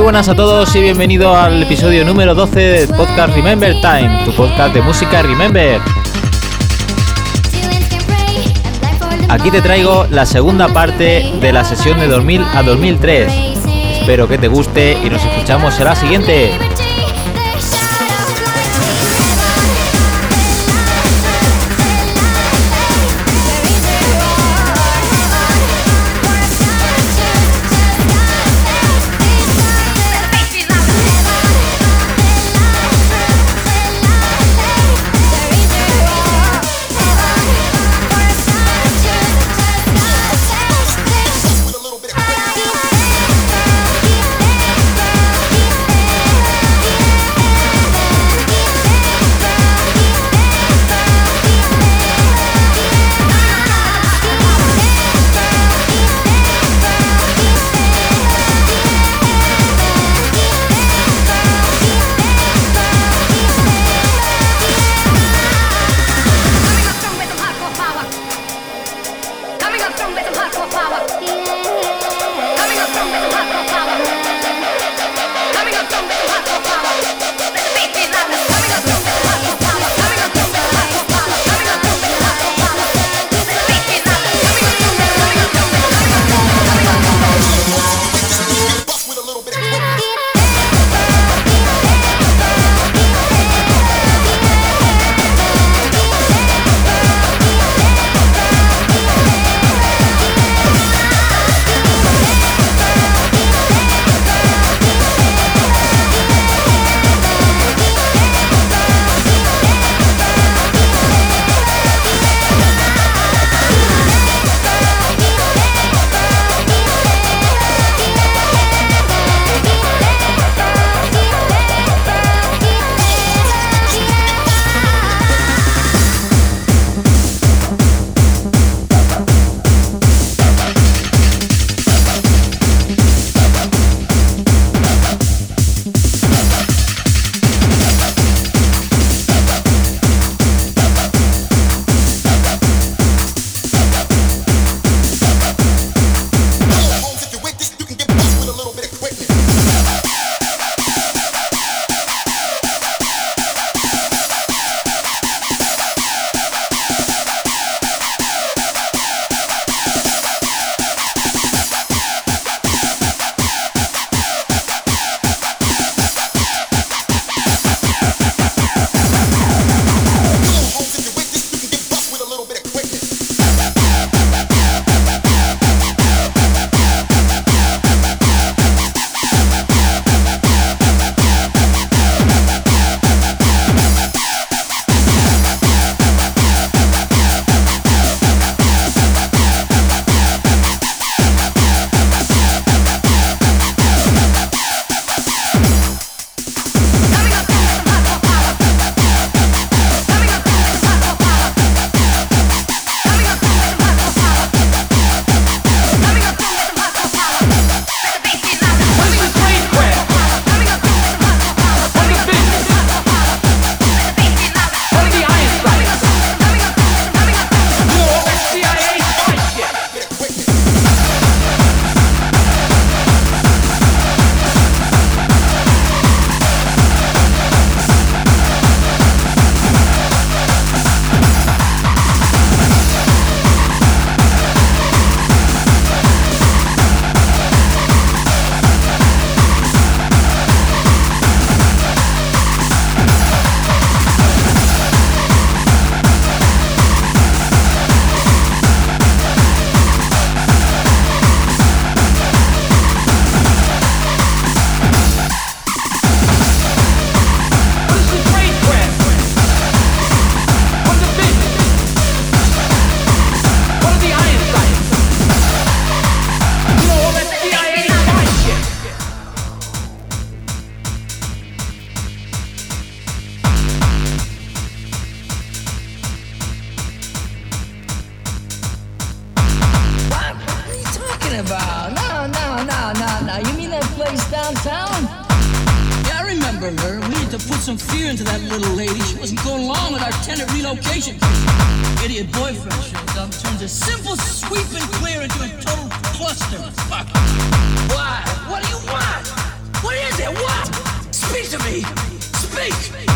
Muy buenas a todos y bienvenido al episodio número 12 del podcast Remember Time, tu podcast de música Remember. Aquí te traigo la segunda parte de la sesión de 2000 a 2003. Espero que te guste y nos escuchamos en la siguiente. Talking about? No, no, no, no, no. You mean that place downtown? Yeah, I remember her. We need to put some fear into that little lady. She wasn't going along with our tenant relocation. Idiot boyfriend shows up, turns a simple sweep and clear into a total cluster. Fuck. Why? What do you want? What is it? What? Speak to me. Speak.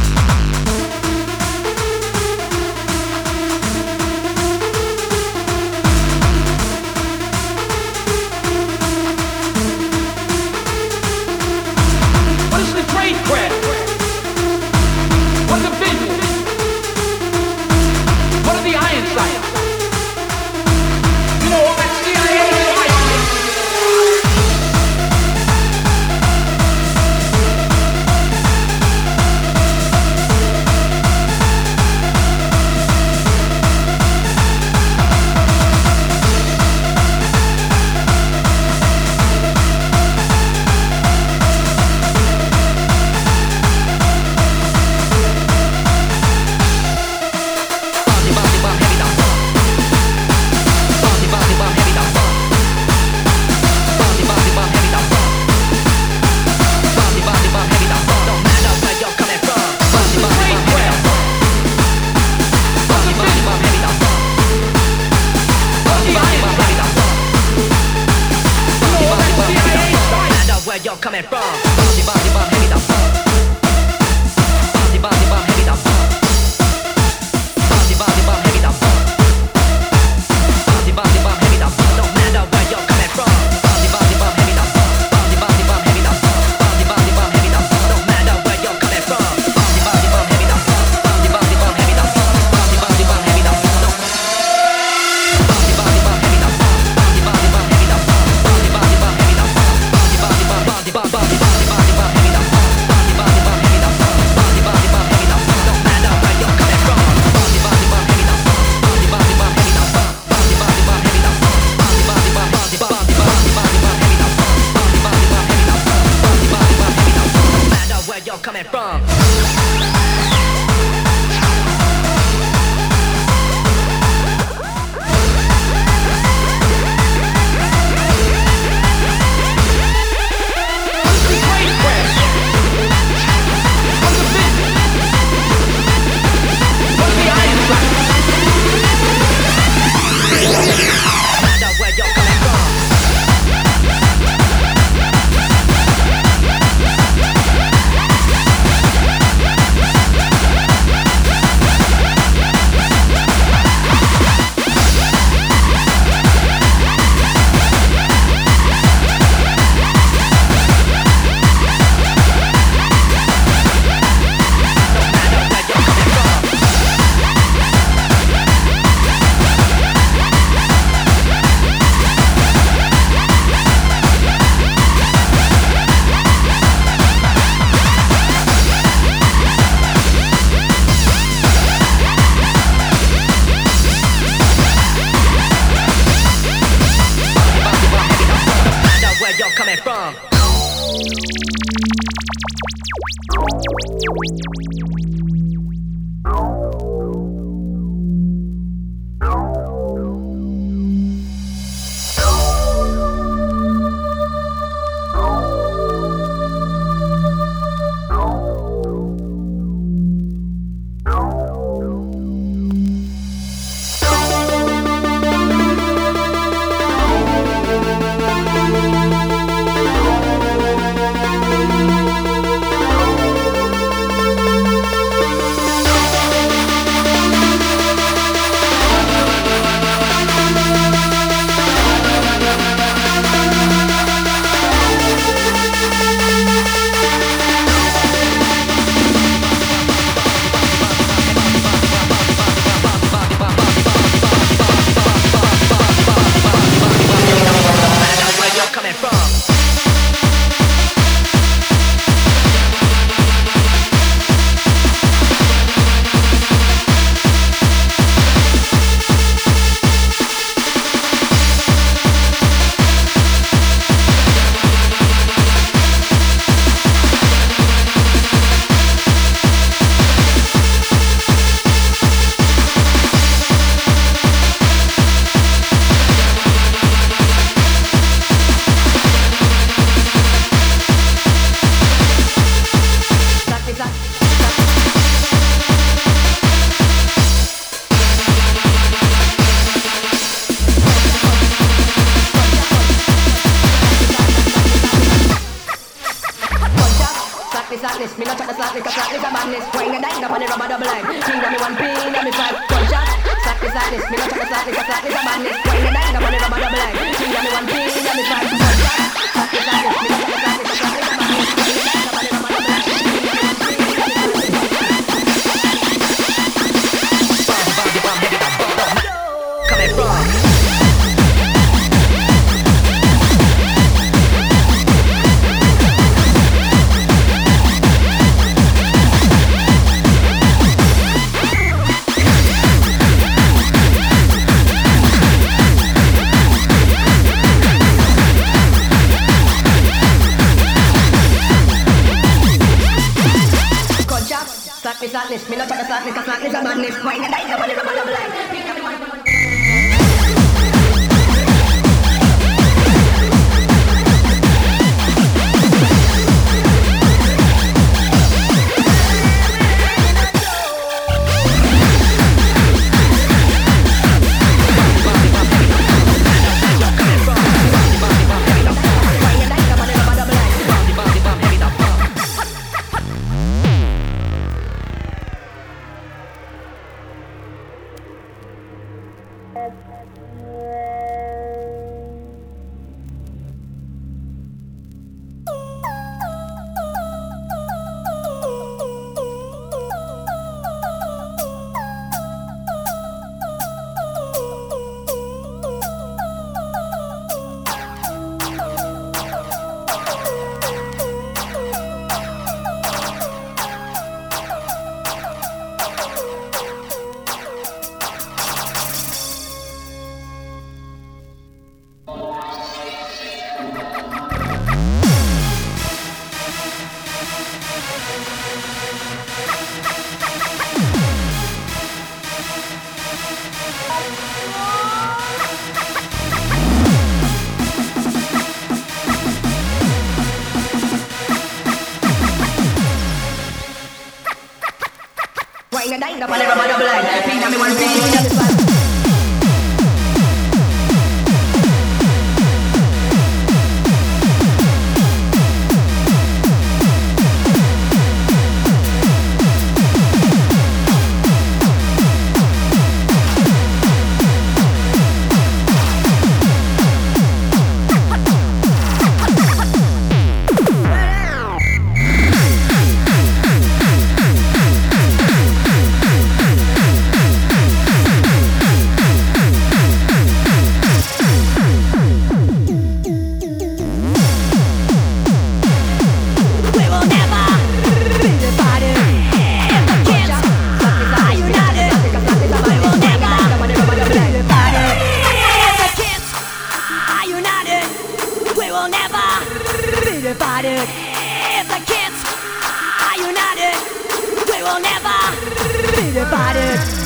Will never be divided.